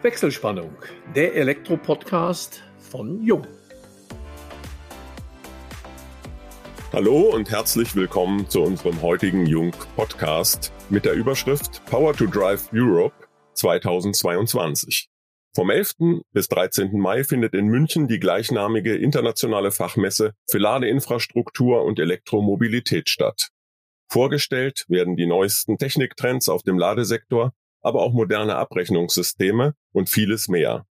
Wechselspannung, der Elektro-Podcast von Jung. Hallo und herzlich willkommen zu unserem heutigen Jung-Podcast mit der Überschrift Power to Drive Europe 2022. Vom 11. bis 13. Mai findet in München die gleichnamige internationale Fachmesse für Ladeinfrastruktur und Elektromobilität statt. Vorgestellt werden die neuesten Techniktrends auf dem Ladesektor aber auch moderne Abrechnungssysteme und vieles mehr.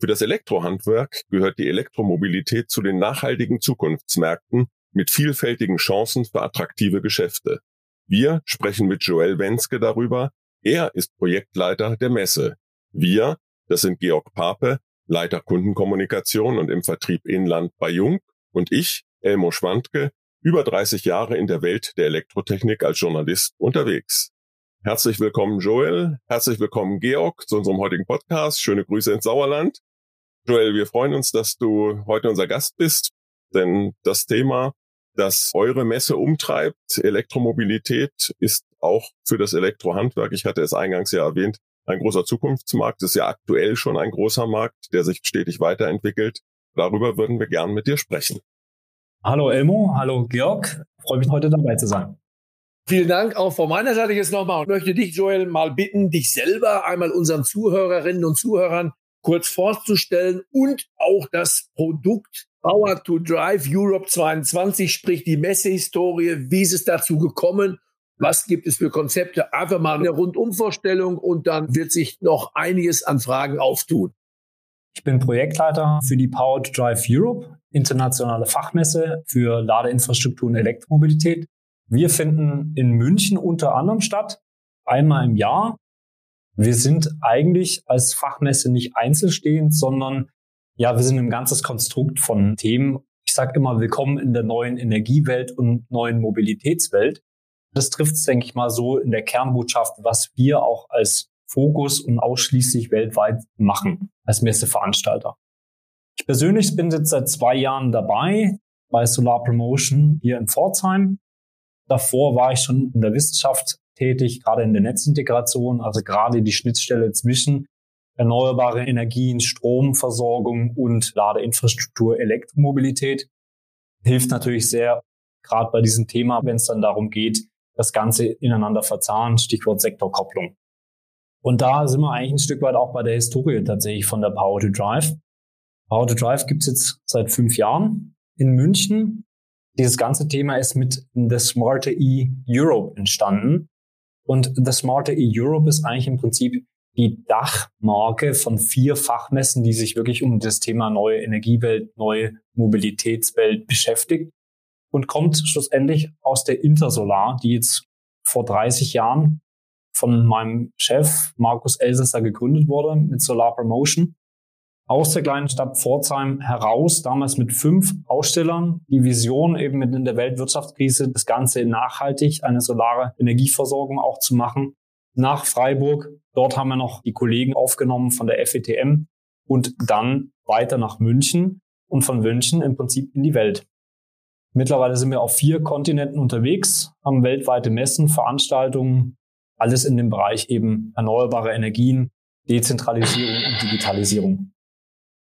Für das Elektrohandwerk gehört die Elektromobilität zu den nachhaltigen Zukunftsmärkten mit vielfältigen Chancen für attraktive Geschäfte. Wir sprechen mit Joel Wenske darüber. Er ist Projektleiter der Messe. Wir, das sind Georg Pape, Leiter Kundenkommunikation und im Vertrieb Inland bei Jung und ich, Elmo Schwandke, über 30 Jahre in der Welt der Elektrotechnik als Journalist unterwegs. Herzlich willkommen, Joel. Herzlich willkommen, Georg, zu unserem heutigen Podcast. Schöne Grüße ins Sauerland. Joel, wir freuen uns, dass du heute unser Gast bist, denn das Thema, das eure Messe umtreibt, Elektromobilität, ist auch für das Elektrohandwerk, ich hatte es eingangs ja erwähnt, ein großer Zukunftsmarkt. Ist ja aktuell schon ein großer Markt, der sich stetig weiterentwickelt. Darüber würden wir gern mit dir sprechen. Hallo Elmo, hallo Georg. freue mich heute dabei zu sein. Vielen Dank auch von meiner Seite jetzt nochmal. Ich möchte dich, Joel, mal bitten, dich selber einmal unseren Zuhörerinnen und Zuhörern kurz vorzustellen und auch das Produkt Power to Drive Europe 22, sprich die Messehistorie. Wie ist es dazu gekommen? Was gibt es für Konzepte? Einfach mal eine Rundumvorstellung und dann wird sich noch einiges an Fragen auftun. Ich bin Projektleiter für die Power to Drive Europe, internationale Fachmesse für Ladeinfrastruktur und Elektromobilität. Wir finden in München unter anderem statt, einmal im Jahr. Wir sind eigentlich als Fachmesse nicht einzelstehend, sondern ja, wir sind ein ganzes Konstrukt von Themen. Ich sage immer, willkommen in der neuen Energiewelt und neuen Mobilitätswelt. Das trifft es, denke ich mal, so in der Kernbotschaft, was wir auch als Fokus und ausschließlich weltweit machen als Messeveranstalter. Ich persönlich bin jetzt seit zwei Jahren dabei bei Solar Promotion hier in Pforzheim Davor war ich schon in der Wissenschaft tätig, gerade in der Netzintegration, also gerade die Schnittstelle zwischen erneuerbare Energien, Stromversorgung und Ladeinfrastruktur, Elektromobilität. Hilft natürlich sehr, gerade bei diesem Thema, wenn es dann darum geht, das Ganze ineinander verzahnen, Stichwort Sektorkopplung. Und da sind wir eigentlich ein Stück weit auch bei der Historie tatsächlich von der Power to Drive. Power to Drive gibt's jetzt seit fünf Jahren in München dieses ganze Thema ist mit The Smarter E Europe entstanden. Und The Smarter E Europe ist eigentlich im Prinzip die Dachmarke von vier Fachmessen, die sich wirklich um das Thema neue Energiewelt, neue Mobilitätswelt beschäftigt und kommt schlussendlich aus der Intersolar, die jetzt vor 30 Jahren von meinem Chef Markus Elsässer gegründet wurde mit Solar Promotion aus der kleinen Stadt Pforzheim heraus, damals mit fünf Ausstellern, die Vision eben mit in der Weltwirtschaftskrise das Ganze nachhaltig, eine solare Energieversorgung auch zu machen, nach Freiburg. Dort haben wir noch die Kollegen aufgenommen von der FETM und dann weiter nach München und von München im Prinzip in die Welt. Mittlerweile sind wir auf vier Kontinenten unterwegs, haben weltweite Messen, Veranstaltungen, alles in dem Bereich eben erneuerbare Energien, Dezentralisierung und Digitalisierung.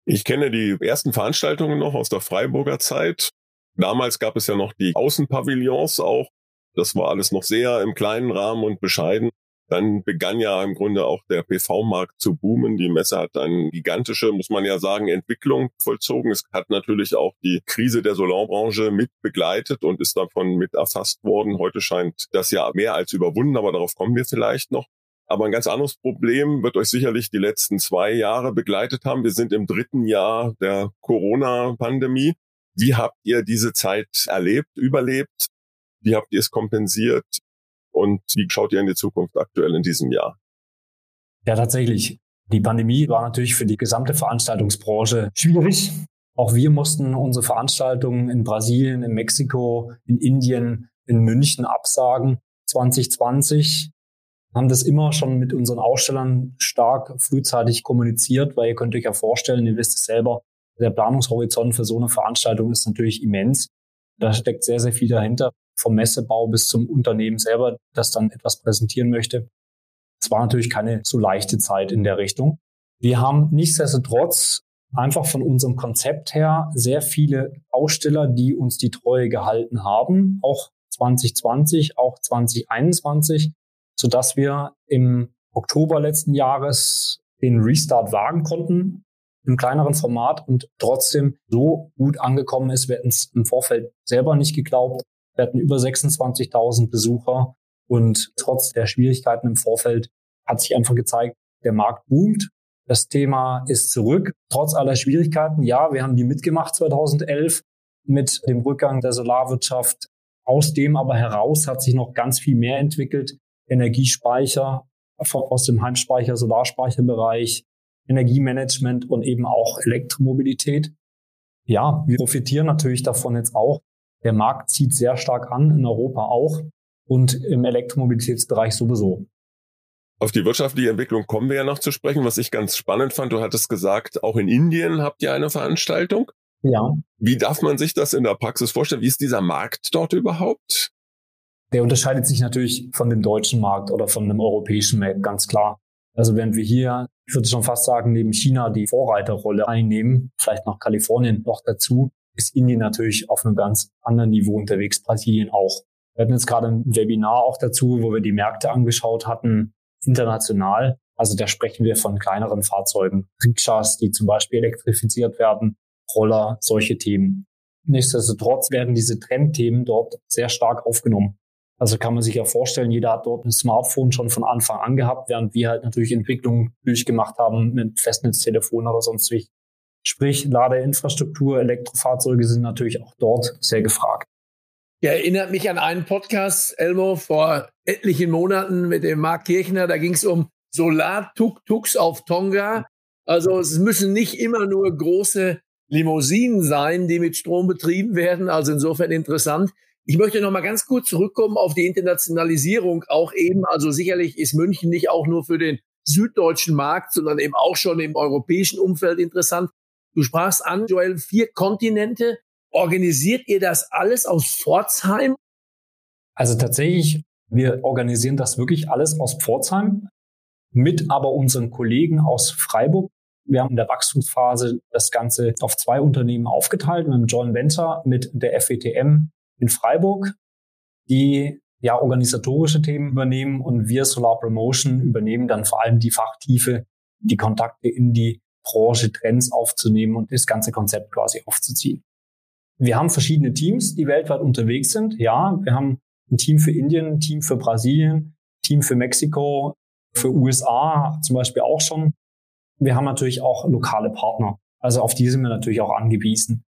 Ich kenne die ersten Veranstaltungen noch aus der Freiburger Zeit. Damals gab es ja noch die Außenpavillons auch. Das war alles noch sehr im kleinen Rahmen und bescheiden. Dann begann ja im Grunde auch der PV-Markt zu boomen. Die Messe hat eine gigantische, muss man ja sagen, Entwicklung vollzogen. Es hat natürlich auch die Krise der Solarbranche mit begleitet und ist davon mit erfasst worden. Heute scheint das ja mehr als überwunden, aber darauf kommen wir vielleicht noch. Aber ein ganz anderes Problem wird euch sicherlich die letzten zwei Jahre begleitet haben. Wir sind im dritten Jahr der Corona-Pandemie. Wie habt ihr diese Zeit erlebt, überlebt? Wie habt ihr es kompensiert? Und wie schaut ihr in die Zukunft aktuell in diesem Jahr? Ja, tatsächlich. Die Pandemie war natürlich für die gesamte Veranstaltungsbranche schwierig. Auch wir mussten unsere Veranstaltungen in Brasilien, in Mexiko, in Indien, in München absagen. 2020 haben das immer schon mit unseren Ausstellern stark frühzeitig kommuniziert, weil ihr könnt euch ja vorstellen, ihr wisst es selber, der Planungshorizont für so eine Veranstaltung ist natürlich immens. Da steckt sehr, sehr viel dahinter, vom Messebau bis zum Unternehmen selber, das dann etwas präsentieren möchte. Es war natürlich keine so leichte Zeit in der Richtung. Wir haben nichtsdestotrotz einfach von unserem Konzept her sehr viele Aussteller, die uns die Treue gehalten haben, auch 2020, auch 2021, so dass wir im Oktober letzten Jahres den Restart wagen konnten im kleineren Format und trotzdem so gut angekommen ist. Wir hätten es im Vorfeld selber nicht geglaubt. Wir hatten über 26.000 Besucher und trotz der Schwierigkeiten im Vorfeld hat sich einfach gezeigt, der Markt boomt. Das Thema ist zurück, trotz aller Schwierigkeiten. Ja, wir haben die mitgemacht 2011 mit dem Rückgang der Solarwirtschaft. Aus dem aber heraus hat sich noch ganz viel mehr entwickelt. Energiespeicher aus dem Heimspeicher, Solarspeicherbereich, Energiemanagement und eben auch Elektromobilität. Ja, wir profitieren natürlich davon jetzt auch. Der Markt zieht sehr stark an, in Europa auch und im Elektromobilitätsbereich sowieso. Auf die wirtschaftliche Entwicklung kommen wir ja noch zu sprechen, was ich ganz spannend fand. Du hattest gesagt, auch in Indien habt ihr eine Veranstaltung. Ja. Wie darf man sich das in der Praxis vorstellen? Wie ist dieser Markt dort überhaupt? Der unterscheidet sich natürlich von dem deutschen Markt oder von dem europäischen Markt, ganz klar. Also während wir hier, ich würde schon fast sagen, neben China die Vorreiterrolle einnehmen, vielleicht noch Kalifornien noch dazu, ist Indien natürlich auf einem ganz anderen Niveau unterwegs, Brasilien auch. Wir hatten jetzt gerade ein Webinar auch dazu, wo wir die Märkte angeschaut hatten international. Also da sprechen wir von kleineren Fahrzeugen, Rikschas, die zum Beispiel elektrifiziert werden, Roller, solche Themen. Nichtsdestotrotz werden diese Trendthemen dort sehr stark aufgenommen. Also kann man sich ja vorstellen, jeder hat dort ein Smartphone schon von Anfang an gehabt, während wir halt natürlich Entwicklungen durchgemacht haben mit Festnetztelefon oder sonst wie. Sprich, Ladeinfrastruktur, Elektrofahrzeuge sind natürlich auch dort sehr gefragt. Ja, erinnert mich an einen Podcast, Elmo, vor etlichen Monaten mit dem Marc Kirchner. Da ging es um Solar-Tuk-Tuks auf Tonga. Also es müssen nicht immer nur große Limousinen sein, die mit Strom betrieben werden. Also insofern interessant. Ich möchte noch mal ganz kurz zurückkommen auf die Internationalisierung. Auch eben, also sicherlich ist München nicht auch nur für den süddeutschen Markt, sondern eben auch schon im europäischen Umfeld interessant. Du sprachst an, Joel, vier Kontinente. Organisiert ihr das alles aus Pforzheim? Also tatsächlich, wir organisieren das wirklich alles aus Pforzheim mit aber unseren Kollegen aus Freiburg. Wir haben in der Wachstumsphase das Ganze auf zwei Unternehmen aufgeteilt mit dem John Venture mit der FETM in Freiburg, die ja organisatorische Themen übernehmen und wir Solar Promotion übernehmen dann vor allem die Fachtiefe, die Kontakte in die Branche, Trends aufzunehmen und das ganze Konzept quasi aufzuziehen. Wir haben verschiedene Teams, die weltweit unterwegs sind. Ja, wir haben ein Team für Indien, ein Team für Brasilien, Team für Mexiko, für USA zum Beispiel auch schon. Wir haben natürlich auch lokale Partner. Also auf die sind wir natürlich auch angewiesen.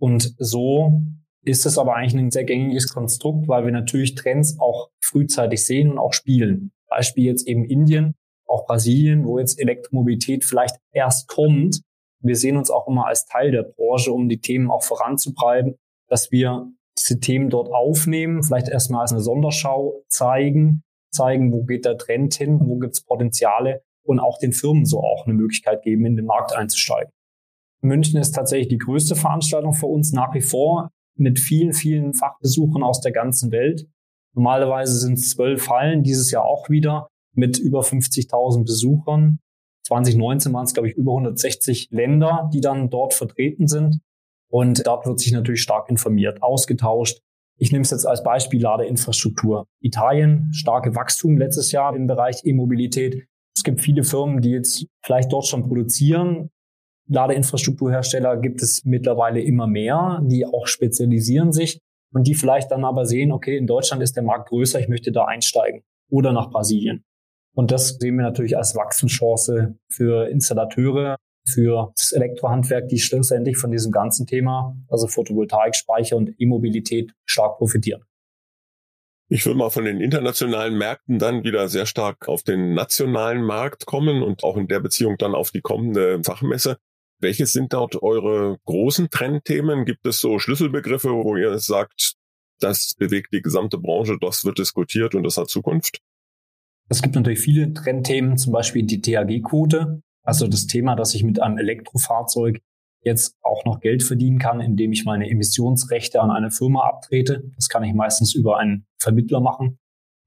Und so ist es aber eigentlich ein sehr gängiges Konstrukt, weil wir natürlich Trends auch frühzeitig sehen und auch spielen. Beispiel jetzt eben Indien, auch Brasilien, wo jetzt Elektromobilität vielleicht erst kommt wir sehen uns auch immer als Teil der Branche, um die Themen auch voranzutreiben, dass wir diese Themen dort aufnehmen, vielleicht erstmal als eine Sonderschau zeigen, zeigen, wo geht der Trend hin, wo gibt es Potenziale und auch den Firmen so auch eine Möglichkeit geben, in den Markt einzusteigen. München ist tatsächlich die größte Veranstaltung für uns nach wie vor mit vielen, vielen Fachbesuchern aus der ganzen Welt. Normalerweise sind es zwölf Hallen, dieses Jahr auch wieder mit über 50.000 Besuchern. 2019 waren es, glaube ich, über 160 Länder, die dann dort vertreten sind. Und dort wird sich natürlich stark informiert, ausgetauscht. Ich nehme es jetzt als Beispiel Ladeinfrastruktur. Italien, starke Wachstum letztes Jahr im Bereich E-Mobilität. Es gibt viele Firmen, die jetzt vielleicht dort schon produzieren. Ladeinfrastrukturhersteller gibt es mittlerweile immer mehr, die auch spezialisieren sich und die vielleicht dann aber sehen, okay, in Deutschland ist der Markt größer, ich möchte da einsteigen oder nach Brasilien. Und das sehen wir natürlich als Wachstumschance für Installateure, für das Elektrohandwerk, die schlussendlich von diesem ganzen Thema, also Photovoltaik, Speicher und E-Mobilität stark profitieren. Ich will mal von den internationalen Märkten dann wieder sehr stark auf den nationalen Markt kommen und auch in der Beziehung dann auf die kommende Fachmesse. Welche sind dort eure großen Trendthemen? Gibt es so Schlüsselbegriffe, wo ihr sagt, das bewegt die gesamte Branche, das wird diskutiert und das hat Zukunft? Es gibt natürlich viele Trendthemen, zum Beispiel die THG-Quote, also das Thema, dass ich mit einem Elektrofahrzeug jetzt auch noch Geld verdienen kann, indem ich meine Emissionsrechte an eine Firma abtrete. Das kann ich meistens über einen Vermittler machen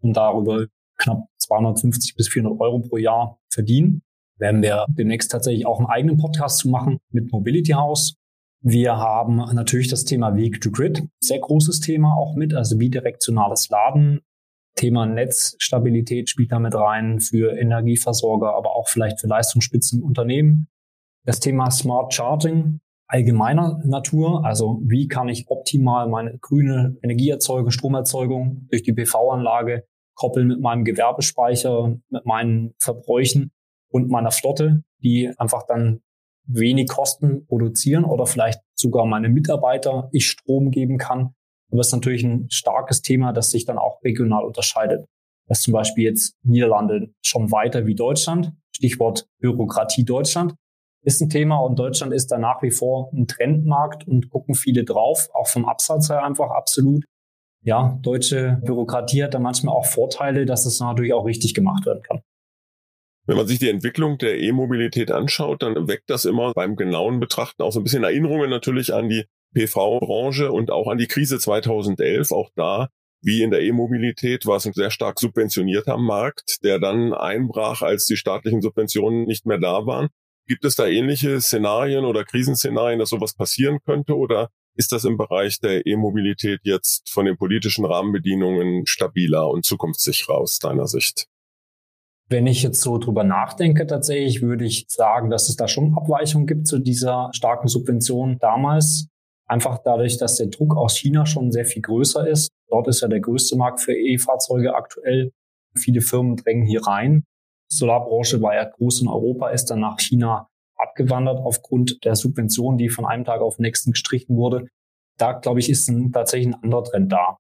und darüber knapp 250 bis 400 Euro pro Jahr verdienen. Werden wir demnächst tatsächlich auch einen eigenen Podcast zu machen mit Mobility House. Wir haben natürlich das Thema Vehicle to Grid, sehr großes Thema auch mit, also bidirektionales Laden. Thema Netzstabilität spielt damit rein für Energieversorger, aber auch vielleicht für Leistungsspitzen Unternehmen. Das Thema Smart Charging allgemeiner Natur, also wie kann ich optimal meine grüne Energieerzeugung, Stromerzeugung durch die PV-Anlage koppeln mit meinem Gewerbespeicher, mit meinen Verbräuchen und meiner Flotte, die einfach dann wenig Kosten produzieren oder vielleicht sogar meine Mitarbeiter ich Strom geben kann. Aber es ist natürlich ein starkes Thema, das sich dann auch regional unterscheidet. Das zum Beispiel jetzt Niederlande schon weiter wie Deutschland. Stichwort Bürokratie Deutschland ist ein Thema und Deutschland ist da nach wie vor ein Trendmarkt und gucken viele drauf, auch vom Absatz her einfach absolut. Ja, deutsche Bürokratie hat da manchmal auch Vorteile, dass es natürlich auch richtig gemacht werden kann. Wenn man sich die Entwicklung der E-Mobilität anschaut, dann weckt das immer beim genauen Betrachten auch so ein bisschen Erinnerungen natürlich an die PV-Branche und auch an die Krise 2011. Auch da, wie in der E-Mobilität, war es ein sehr stark subventionierter Markt, der dann einbrach, als die staatlichen Subventionen nicht mehr da waren. Gibt es da ähnliche Szenarien oder Krisenszenarien, dass sowas passieren könnte? Oder ist das im Bereich der E-Mobilität jetzt von den politischen Rahmenbedingungen stabiler und zukunftssicherer aus deiner Sicht? Wenn ich jetzt so drüber nachdenke, tatsächlich würde ich sagen, dass es da schon Abweichungen gibt zu dieser starken Subvention damals. Einfach dadurch, dass der Druck aus China schon sehr viel größer ist. Dort ist ja der größte Markt für E-Fahrzeuge aktuell. Viele Firmen drängen hier rein. Solarbranche war ja groß in Europa, ist dann nach China abgewandert aufgrund der Subvention, die von einem Tag auf den nächsten gestrichen wurde. Da, glaube ich, ist ein, tatsächlich ein anderer Trend da.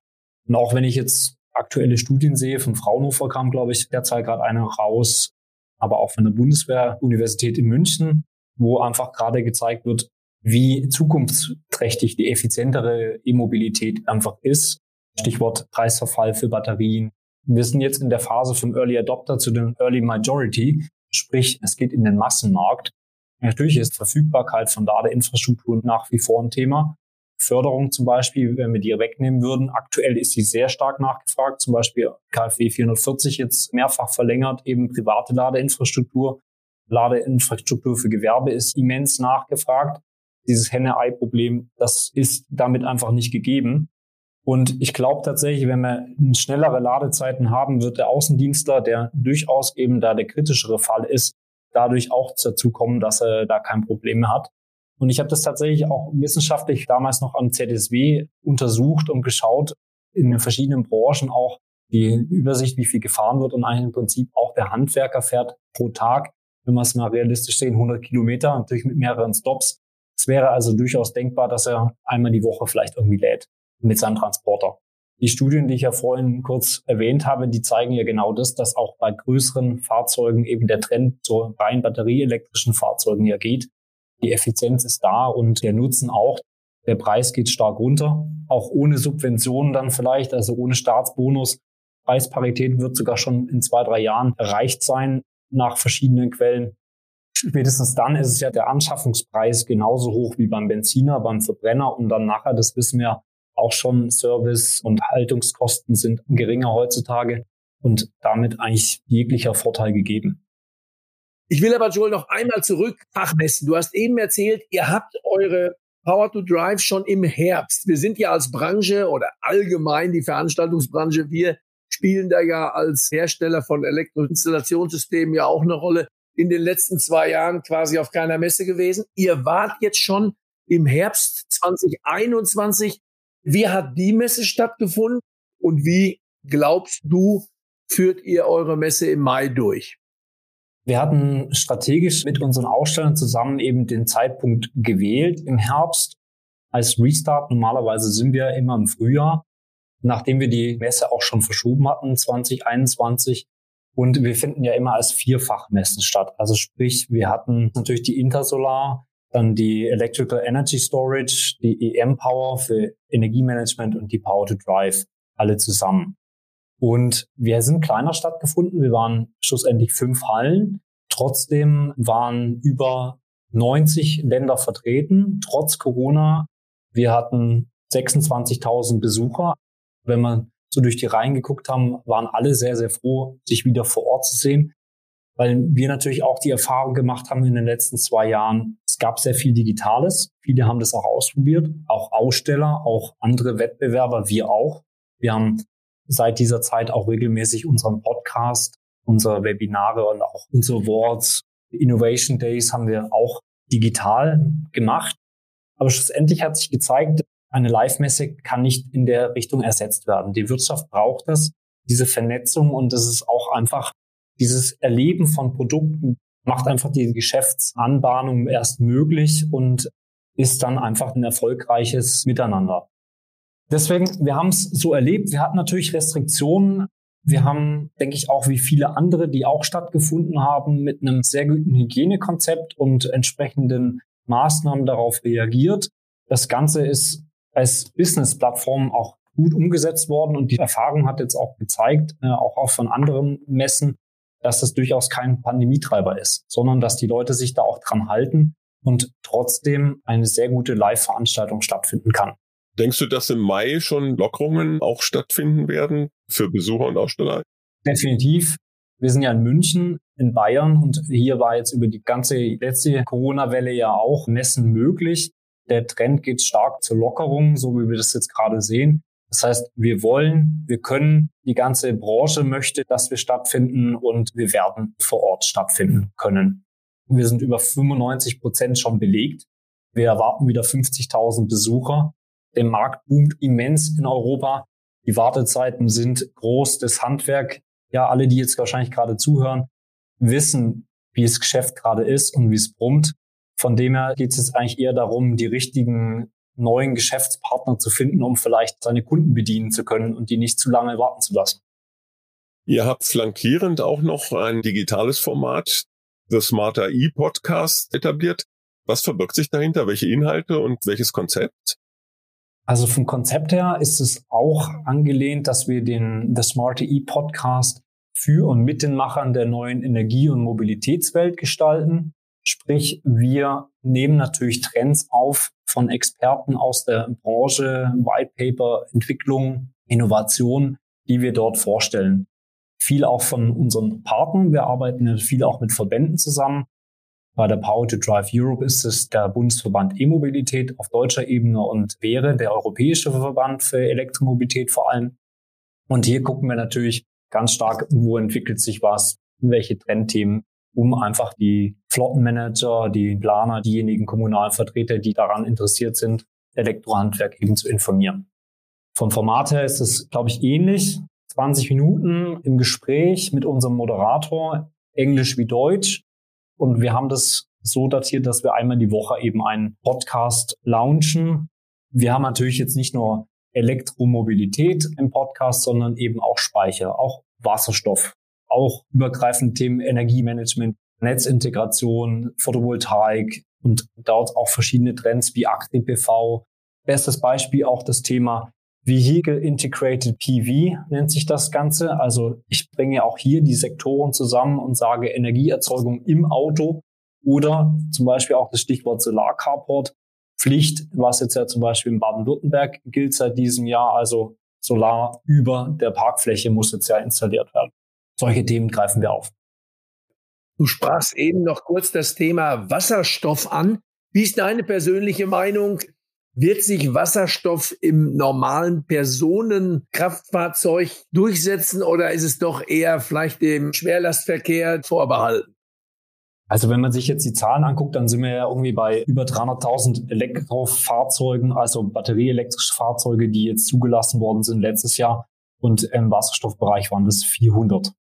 Und auch wenn ich jetzt aktuelle Studien sehe, von Fraunhofer kam, glaube ich, derzeit gerade eine raus, aber auch von der Bundeswehr-Universität in München, wo einfach gerade gezeigt wird, wie zukunftsträchtig die effizientere E-Mobilität einfach ist. Stichwort Preisverfall für Batterien. Wir sind jetzt in der Phase vom Early Adopter zu dem Early Majority, sprich es geht in den Massenmarkt. Natürlich ist Verfügbarkeit von Ladeinfrastruktur nach wie vor ein Thema. Förderung zum Beispiel, wenn wir die wegnehmen würden. Aktuell ist sie sehr stark nachgefragt, zum Beispiel KfW 440 jetzt mehrfach verlängert, eben private Ladeinfrastruktur. Ladeinfrastruktur für Gewerbe ist immens nachgefragt. Dieses Henne-Ei-Problem, das ist damit einfach nicht gegeben. Und ich glaube tatsächlich, wenn wir schnellere Ladezeiten haben, wird der Außendienstler, der durchaus eben da der kritischere Fall ist, dadurch auch dazu kommen, dass er da kein Problem mehr hat. Und ich habe das tatsächlich auch wissenschaftlich damals noch am ZSW untersucht und geschaut, in den verschiedenen Branchen auch die Übersicht, wie viel gefahren wird und eigentlich im Prinzip auch der Handwerker fährt pro Tag, wenn man es mal realistisch sehen, 100 Kilometer, natürlich mit mehreren Stops. Es wäre also durchaus denkbar, dass er einmal die Woche vielleicht irgendwie lädt mit seinem Transporter. Die Studien, die ich ja vorhin kurz erwähnt habe, die zeigen ja genau das, dass auch bei größeren Fahrzeugen eben der Trend zu rein batterieelektrischen Fahrzeugen ja geht. Die Effizienz ist da und der Nutzen auch. Der Preis geht stark runter, auch ohne Subventionen dann vielleicht, also ohne Staatsbonus. Preisparität wird sogar schon in zwei, drei Jahren erreicht sein nach verschiedenen Quellen. Spätestens dann ist es ja der Anschaffungspreis genauso hoch wie beim Benziner, beim Verbrenner und dann nachher, das wissen wir auch schon, Service und Haltungskosten sind geringer heutzutage und damit eigentlich jeglicher Vorteil gegeben. Ich will aber, Joel, noch einmal zurück Fachmessen. Du hast eben erzählt, ihr habt eure Power to Drive schon im Herbst. Wir sind ja als Branche oder allgemein die Veranstaltungsbranche, wir spielen da ja als Hersteller von Elektroinstallationssystemen ja auch eine Rolle. In den letzten zwei Jahren quasi auf keiner Messe gewesen. Ihr wart jetzt schon im Herbst 2021. Wie hat die Messe stattgefunden und wie glaubst du, führt ihr eure Messe im Mai durch? Wir hatten strategisch mit unseren Ausstellern zusammen eben den Zeitpunkt gewählt im Herbst als Restart. Normalerweise sind wir immer im Frühjahr, nachdem wir die Messe auch schon verschoben hatten, 2021. Und wir finden ja immer als Vierfachmessen statt. Also sprich, wir hatten natürlich die Intersolar, dann die Electrical Energy Storage, die EM Power für Energiemanagement und die Power to Drive alle zusammen. Und wir sind kleiner stattgefunden. Wir waren schlussendlich fünf Hallen. Trotzdem waren über 90 Länder vertreten, trotz Corona. Wir hatten 26.000 Besucher. Wenn man so durch die Reihen geguckt haben, waren alle sehr, sehr froh, sich wieder vor Ort zu sehen. weil wir natürlich auch die Erfahrung gemacht haben in den letzten zwei Jahren, es gab sehr viel Digitales. Viele haben das auch ausprobiert, auch Aussteller, auch andere Wettbewerber, wir auch. Wir haben seit dieser Zeit auch regelmäßig unseren Podcast, unsere Webinare und auch unsere Awards, Innovation Days haben wir auch digital gemacht. Aber schlussendlich hat sich gezeigt, eine Live-Messe kann nicht in der Richtung ersetzt werden. Die Wirtschaft braucht das, diese Vernetzung und das ist auch einfach dieses Erleben von Produkten macht einfach die Geschäftsanbahnung erst möglich und ist dann einfach ein erfolgreiches Miteinander. Deswegen, wir haben es so erlebt. Wir hatten natürlich Restriktionen. Wir haben, denke ich, auch wie viele andere, die auch stattgefunden haben, mit einem sehr guten Hygienekonzept und entsprechenden Maßnahmen darauf reagiert. Das Ganze ist als Business-Plattform auch gut umgesetzt worden und die Erfahrung hat jetzt auch gezeigt, äh, auch, auch von anderen Messen, dass das durchaus kein Pandemietreiber ist, sondern dass die Leute sich da auch dran halten und trotzdem eine sehr gute Live-Veranstaltung stattfinden kann. Denkst du, dass im Mai schon Lockerungen auch stattfinden werden für Besucher und Aussteller? Definitiv. Wir sind ja in München, in Bayern und hier war jetzt über die ganze letzte Corona-Welle ja auch Messen möglich. Der Trend geht stark zur Lockerung, so wie wir das jetzt gerade sehen. Das heißt, wir wollen, wir können, die ganze Branche möchte, dass wir stattfinden und wir werden vor Ort stattfinden können. Wir sind über 95 Prozent schon belegt. Wir erwarten wieder 50.000 Besucher. Der Markt boomt immens in Europa. Die Wartezeiten sind groß. Das Handwerk, ja, alle, die jetzt wahrscheinlich gerade zuhören, wissen, wie das Geschäft gerade ist und wie es brummt. Von dem her geht es jetzt eigentlich eher darum, die richtigen neuen Geschäftspartner zu finden, um vielleicht seine Kunden bedienen zu können und die nicht zu lange warten zu lassen. Ihr habt flankierend auch noch ein digitales Format, The Smarter E-Podcast, etabliert. Was verbirgt sich dahinter? Welche Inhalte und welches Konzept? Also vom Konzept her ist es auch angelehnt, dass wir den The Smarter E-Podcast für und mit den Machern der neuen Energie- und Mobilitätswelt gestalten. Sprich, wir nehmen natürlich Trends auf von Experten aus der Branche, White Paper, Entwicklung, Innovation, die wir dort vorstellen. Viel auch von unseren Partnern. Wir arbeiten viel auch mit Verbänden zusammen. Bei der Power to Drive Europe ist es der Bundesverband E-Mobilität auf deutscher Ebene und wäre der Europäische Verband für Elektromobilität vor allem. Und hier gucken wir natürlich ganz stark, wo entwickelt sich was, welche Trendthemen um einfach die Flottenmanager, die Planer, diejenigen kommunalen Vertreter, die daran interessiert sind, Elektrohandwerk eben zu informieren. Vom Format her ist es, glaube ich, ähnlich. 20 Minuten im Gespräch mit unserem Moderator, Englisch wie Deutsch. Und wir haben das so datiert, dass wir einmal die Woche eben einen Podcast launchen. Wir haben natürlich jetzt nicht nur Elektromobilität im Podcast, sondern eben auch Speicher, auch Wasserstoff, auch übergreifende Themen Energiemanagement, Netzintegration, Photovoltaik und dort auch verschiedene Trends wie Akti-PV. Bestes Beispiel auch das Thema Vehicle Integrated PV nennt sich das Ganze. Also ich bringe auch hier die Sektoren zusammen und sage Energieerzeugung im Auto oder zum Beispiel auch das Stichwort Solarcarport. Pflicht, was jetzt ja zum Beispiel in Baden-Württemberg gilt seit diesem Jahr. Also Solar über der Parkfläche muss jetzt ja installiert werden. Solche Themen greifen wir auf. Du sprachst eben noch kurz das Thema Wasserstoff an. Wie ist deine persönliche Meinung? Wird sich Wasserstoff im normalen Personenkraftfahrzeug durchsetzen oder ist es doch eher vielleicht dem Schwerlastverkehr vorbehalten? Also wenn man sich jetzt die Zahlen anguckt, dann sind wir ja irgendwie bei über 300.000 Elektrofahrzeugen, also batterieelektrische Fahrzeuge, die jetzt zugelassen worden sind letztes Jahr. Und im Wasserstoffbereich waren das 400.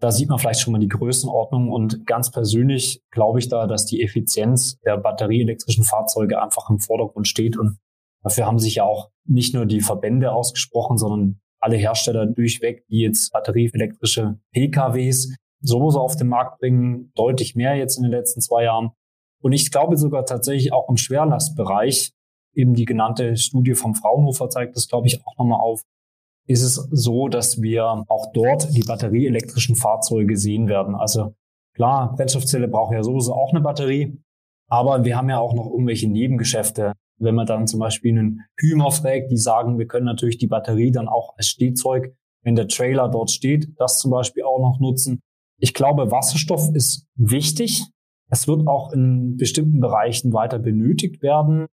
Da sieht man vielleicht schon mal die Größenordnung und ganz persönlich glaube ich da, dass die Effizienz der batterieelektrischen Fahrzeuge einfach im Vordergrund steht und dafür haben sich ja auch nicht nur die Verbände ausgesprochen, sondern alle Hersteller durchweg, die jetzt batterieelektrische PKWs sowieso auf den Markt bringen, deutlich mehr jetzt in den letzten zwei Jahren. Und ich glaube sogar tatsächlich auch im Schwerlastbereich, eben die genannte Studie vom Fraunhofer zeigt das, glaube ich, auch nochmal auf, ist es so, dass wir auch dort die batterieelektrischen Fahrzeuge sehen werden. Also klar, Brennstoffzelle braucht ja sowieso auch eine Batterie, aber wir haben ja auch noch irgendwelche Nebengeschäfte. Wenn man dann zum Beispiel einen Hümer fragt, die sagen, wir können natürlich die Batterie dann auch als Stehzeug, wenn der Trailer dort steht, das zum Beispiel auch noch nutzen. Ich glaube, Wasserstoff ist wichtig. Es wird auch in bestimmten Bereichen weiter benötigt werden.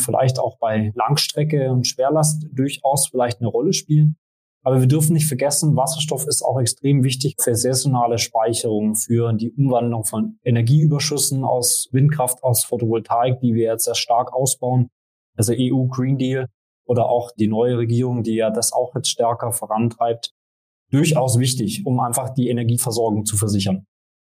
Vielleicht auch bei Langstrecke und Schwerlast durchaus vielleicht eine Rolle spielen. Aber wir dürfen nicht vergessen, Wasserstoff ist auch extrem wichtig für saisonale Speicherung, für die Umwandlung von Energieüberschüssen aus Windkraft, aus Photovoltaik, die wir jetzt sehr stark ausbauen. Also EU Green Deal oder auch die neue Regierung, die ja das auch jetzt stärker vorantreibt. Durchaus wichtig, um einfach die Energieversorgung zu versichern.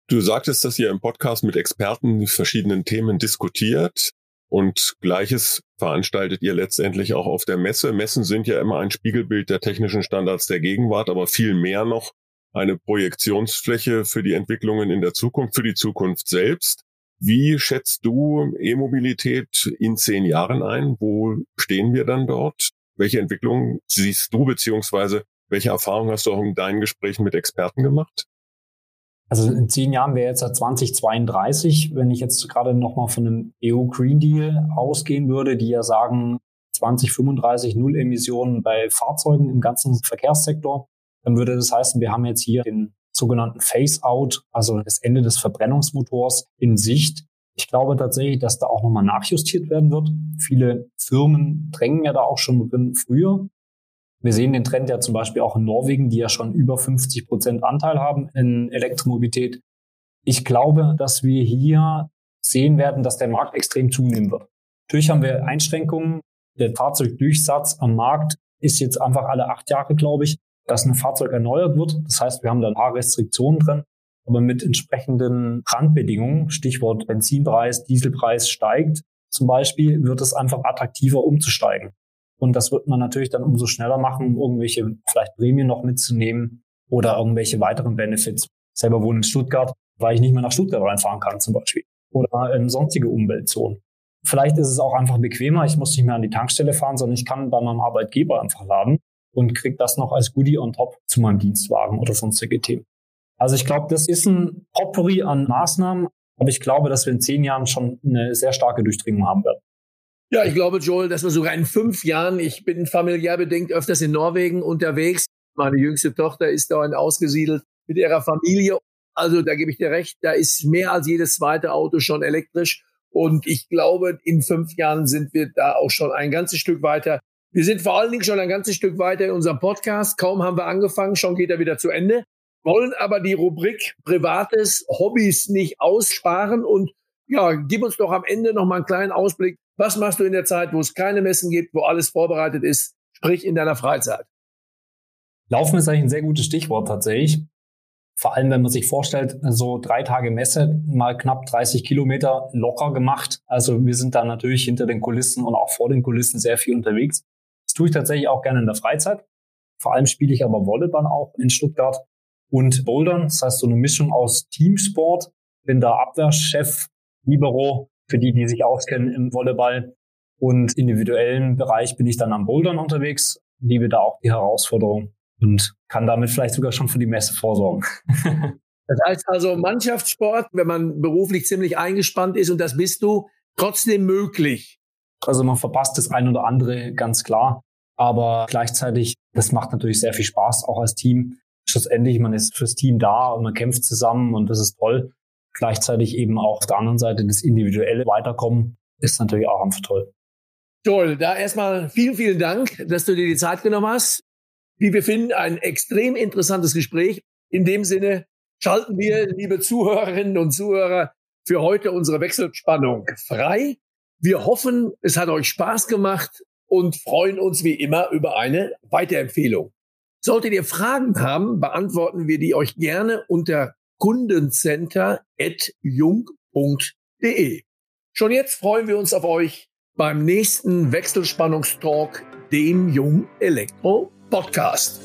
Du sagtest, dass ihr im Podcast mit Experten verschiedenen Themen diskutiert. Und gleiches veranstaltet ihr letztendlich auch auf der Messe. Messen sind ja immer ein Spiegelbild der technischen Standards der Gegenwart, aber viel mehr noch eine Projektionsfläche für die Entwicklungen in der Zukunft, für die Zukunft selbst. Wie schätzt du E-Mobilität in zehn Jahren ein? Wo stehen wir dann dort? Welche Entwicklungen siehst du, beziehungsweise welche Erfahrungen hast du auch in deinen Gesprächen mit Experten gemacht? Also in zehn Jahren wäre jetzt 2032, wenn ich jetzt gerade nochmal von einem EU Green Deal ausgehen würde, die ja sagen, 2035 Null Emissionen bei Fahrzeugen im ganzen Verkehrssektor, dann würde das heißen, wir haben jetzt hier den sogenannten Phase-out, also das Ende des Verbrennungsmotors in Sicht. Ich glaube tatsächlich, dass da auch nochmal nachjustiert werden wird. Viele Firmen drängen ja da auch schon drin früher. Wir sehen den Trend ja zum Beispiel auch in Norwegen, die ja schon über 50 Prozent Anteil haben in Elektromobilität. Ich glaube, dass wir hier sehen werden, dass der Markt extrem zunehmen wird. Natürlich haben wir Einschränkungen. Der Fahrzeugdurchsatz am Markt ist jetzt einfach alle acht Jahre, glaube ich, dass ein Fahrzeug erneuert wird. Das heißt, wir haben da ein paar Restriktionen drin, aber mit entsprechenden Randbedingungen, Stichwort Benzinpreis, Dieselpreis steigt zum Beispiel, wird es einfach attraktiver umzusteigen. Und das wird man natürlich dann umso schneller machen, um irgendwelche vielleicht Prämien noch mitzunehmen oder irgendwelche weiteren Benefits. Ich selber wohne in Stuttgart, weil ich nicht mehr nach Stuttgart reinfahren kann zum Beispiel. Oder in sonstige Umweltzonen. Vielleicht ist es auch einfach bequemer. Ich muss nicht mehr an die Tankstelle fahren, sondern ich kann bei meinem Arbeitgeber einfach laden und kriege das noch als Goodie on top zu meinem Dienstwagen oder sonstige Themen. Also ich glaube, das ist ein Potpourri an Maßnahmen, aber ich glaube, dass wir in zehn Jahren schon eine sehr starke Durchdringung haben werden. Ja, ich glaube, Joel, dass wir sogar in fünf Jahren, ich bin familiär bedingt öfters in Norwegen unterwegs. Meine jüngste Tochter ist da ausgesiedelt mit ihrer Familie. Also da gebe ich dir recht, da ist mehr als jedes zweite Auto schon elektrisch. Und ich glaube, in fünf Jahren sind wir da auch schon ein ganzes Stück weiter. Wir sind vor allen Dingen schon ein ganzes Stück weiter in unserem Podcast. Kaum haben wir angefangen, schon geht er wieder zu Ende. Wollen aber die Rubrik Privates, Hobbys nicht aussparen und ja, gib uns doch am Ende noch mal einen kleinen Ausblick. Was machst du in der Zeit, wo es keine Messen gibt, wo alles vorbereitet ist, sprich in deiner Freizeit? Laufen ist eigentlich ein sehr gutes Stichwort tatsächlich. Vor allem, wenn man sich vorstellt, so drei Tage Messe, mal knapp 30 Kilometer locker gemacht. Also wir sind da natürlich hinter den Kulissen und auch vor den Kulissen sehr viel unterwegs. Das tue ich tatsächlich auch gerne in der Freizeit. Vor allem spiele ich aber Volleyball auch in Stuttgart und Bouldern. Das heißt so eine Mischung aus Teamsport. Bin da Abwehrchef, Libero, für die, die sich auskennen im Volleyball. Und individuellen Bereich bin ich dann am Bouldern unterwegs, liebe da auch die Herausforderung und kann damit vielleicht sogar schon für die Messe vorsorgen. das heißt also Mannschaftssport, wenn man beruflich ziemlich eingespannt ist und das bist du, trotzdem möglich. Also man verpasst das ein oder andere ganz klar, aber gleichzeitig, das macht natürlich sehr viel Spaß, auch als Team. Schlussendlich, man ist fürs Team da und man kämpft zusammen und das ist toll gleichzeitig eben auch auf der anderen Seite das individuelle Weiterkommen ist natürlich auch einfach toll. Toll, da erstmal vielen, vielen Dank, dass du dir die Zeit genommen hast. Wie wir finden, ein extrem interessantes Gespräch. In dem Sinne schalten wir, liebe Zuhörerinnen und Zuhörer, für heute unsere Wechselspannung frei. Wir hoffen, es hat euch Spaß gemacht und freuen uns wie immer über eine Weiterempfehlung. Solltet ihr Fragen haben, beantworten wir die euch gerne unter kundencenter.jung.de. Schon jetzt freuen wir uns auf euch beim nächsten Wechselspannungstalk, dem Jung Elektro Podcast.